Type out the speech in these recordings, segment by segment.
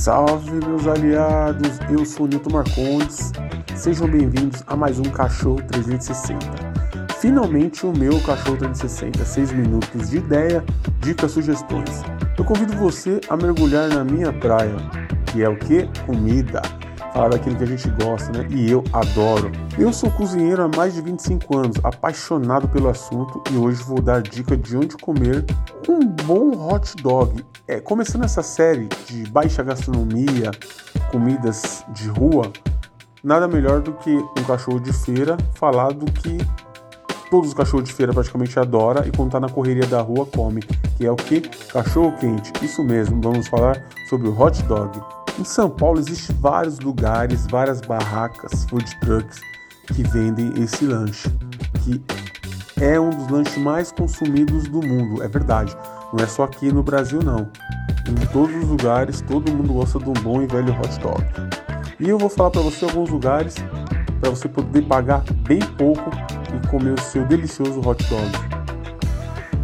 Salve, meus aliados! Eu sou Nilton Marcondes. Sejam bem-vindos a mais um Cachorro 360. Finalmente, o meu Cachorro 360, 6 minutos de ideia, dicas, sugestões. Eu convido você a mergulhar na minha praia, que é o que? Comida falar daquilo que a gente gosta, né? E eu adoro. Eu sou cozinheiro há mais de 25 anos, apaixonado pelo assunto e hoje vou dar dica de onde comer um bom hot dog. É, começando essa série de baixa gastronomia, comidas de rua, nada melhor do que um cachorro de feira falar do que todos os cachorros de feira praticamente adoram e quando tá na correria da rua come, que é o que? Cachorro quente. Isso mesmo, vamos falar sobre o hot dog. Em São Paulo existem vários lugares, várias barracas, food trucks que vendem esse lanche, que é um dos lanches mais consumidos do mundo, é verdade. Não é só aqui no Brasil não. Em todos os lugares, todo mundo gosta de um bom e velho hot dog. E eu vou falar para você alguns lugares para você poder pagar bem pouco e comer o seu delicioso hot dog.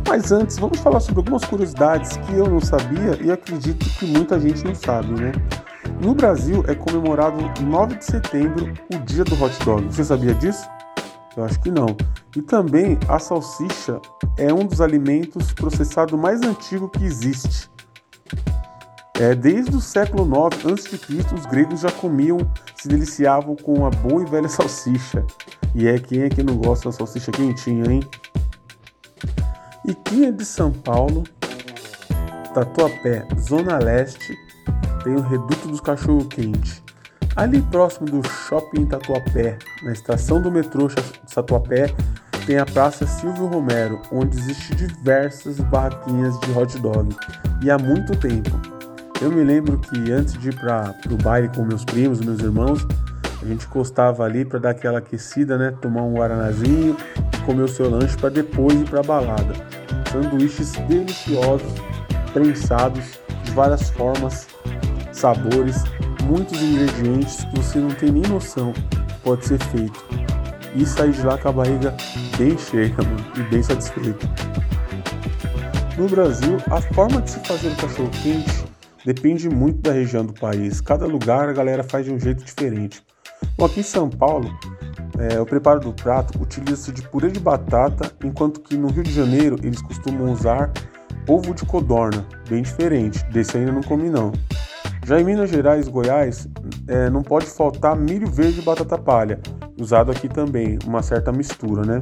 Mas antes, vamos falar sobre algumas curiosidades que eu não sabia e acredito que muita gente não sabe, né? No Brasil é comemorado 9 de setembro o dia do hot dog. Você sabia disso? Eu acho que não. E também a salsicha é um dos alimentos processados mais antigos que existe. É, desde o século 9 a.C., os gregos já comiam, se deliciavam com a boa e velha salsicha. E é quem é que não gosta da salsicha quentinha, hein? E quem é de São Paulo, Tatuapé, Zona Leste, tem o Reduto dos Cachorro Quente. Ali próximo do Shopping Tatuapé, na estação do metrô Tatuapé, tem a Praça Silvio Romero, onde existe diversas barraquinhas de hot dog. E há muito tempo. Eu me lembro que antes de ir para o baile com meus primos, meus irmãos, a gente encostava ali para dar aquela aquecida, né? Tomar um guaranazinho comer o seu lanche para depois ir para a balada. Sanduíches deliciosos, prensados de várias formas sabores, muitos ingredientes que você não tem nem noção pode ser feito. E sair de lá com a barriga bem cheia mano, e bem satisfeito. No Brasil, a forma de se fazer o cachorro quente depende muito da região do país. Cada lugar a galera faz de um jeito diferente. Bom, aqui em São Paulo, é, o preparo do prato utiliza-se de purê de batata, enquanto que no Rio de Janeiro eles costumam usar ovo de codorna, bem diferente. Desse ainda não comi não. Já em Minas Gerais Goiás, é, não pode faltar milho verde e batata palha, usado aqui também, uma certa mistura, né?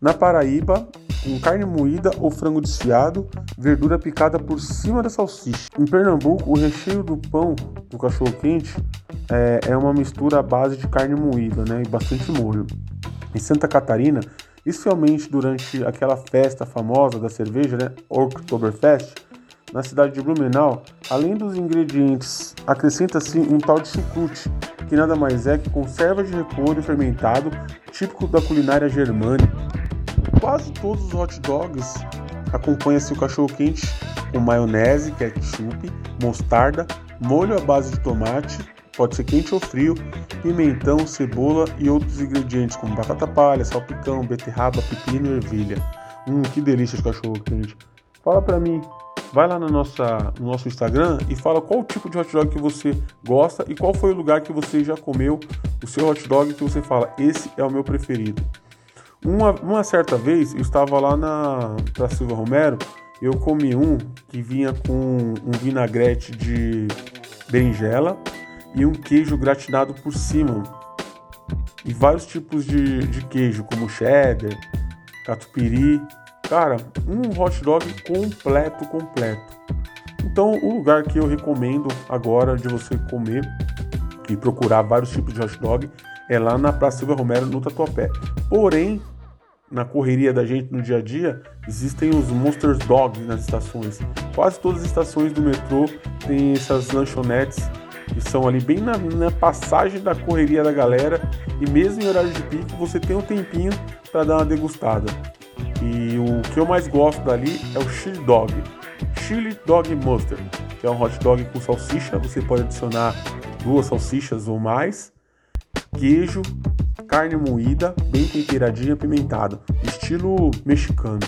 Na Paraíba, com carne moída ou frango desfiado, verdura picada por cima da salsicha. Em Pernambuco, o recheio do pão do cachorro quente é, é uma mistura à base de carne moída, né, e bastante molho. Em Santa Catarina, especialmente durante aquela festa famosa da cerveja, né, Oktoberfest, na cidade de Blumenau, além dos ingredientes, acrescenta-se um tal de chucrute, que nada mais é que conserva de repolho fermentado, típico da culinária germânica. Quase todos os hot dogs acompanham-se o cachorro quente com maionese, ketchup, mostarda, molho à base de tomate, pode ser quente ou frio, pimentão, cebola e outros ingredientes como batata palha, salpicão, beterraba, pepino e ervilha. Hum, que delícia de cachorro quente. Fala pra mim, vai lá no, nossa, no nosso Instagram e fala qual tipo de hot dog que você gosta e qual foi o lugar que você já comeu o seu hot dog que você fala, esse é o meu preferido. Uma, uma certa vez eu estava lá na pra Silva Romero, eu comi um que vinha com um vinagrete de berinjela e um queijo gratinado por cima. E vários tipos de, de queijo, como cheddar, catupiry Cara, um hot dog completo, completo. Então, o lugar que eu recomendo agora de você comer e procurar vários tipos de hot dog é lá na Praça Silva Romero, no Tatuapé. Porém, na correria da gente no dia a dia, existem os Monsters Dog nas estações. Quase todas as estações do metrô têm essas lanchonetes que são ali bem na, na passagem da correria da galera e mesmo em horário de pico você tem um tempinho para dar uma degustada. E o que eu mais gosto dali é o chili dog. Chili dog mustard, que é um hot dog com salsicha. Você pode adicionar duas salsichas ou mais, queijo, carne moída, bem temperadinha, pimentada, estilo mexicano.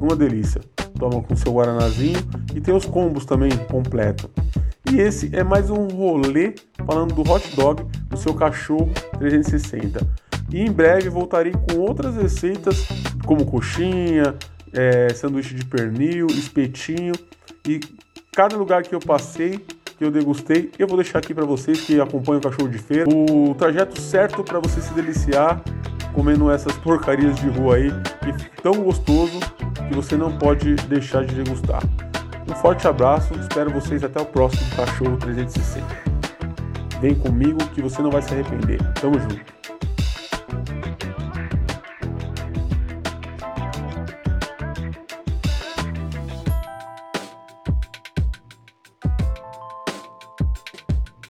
Uma delícia. Toma com seu guaranazinho e tem os combos também completo. E esse é mais um rolê falando do hot dog do seu cachorro 360. E em breve voltarei com outras receitas como coxinha, é, sanduíche de pernil, espetinho e cada lugar que eu passei que eu degustei, eu vou deixar aqui para vocês que acompanham o cachorro de feira o trajeto certo para você se deliciar comendo essas porcarias de rua aí, que tão gostoso que você não pode deixar de degustar. Um forte abraço, espero vocês até o próximo Cachorro 360. Vem comigo que você não vai se arrepender. Tamo junto.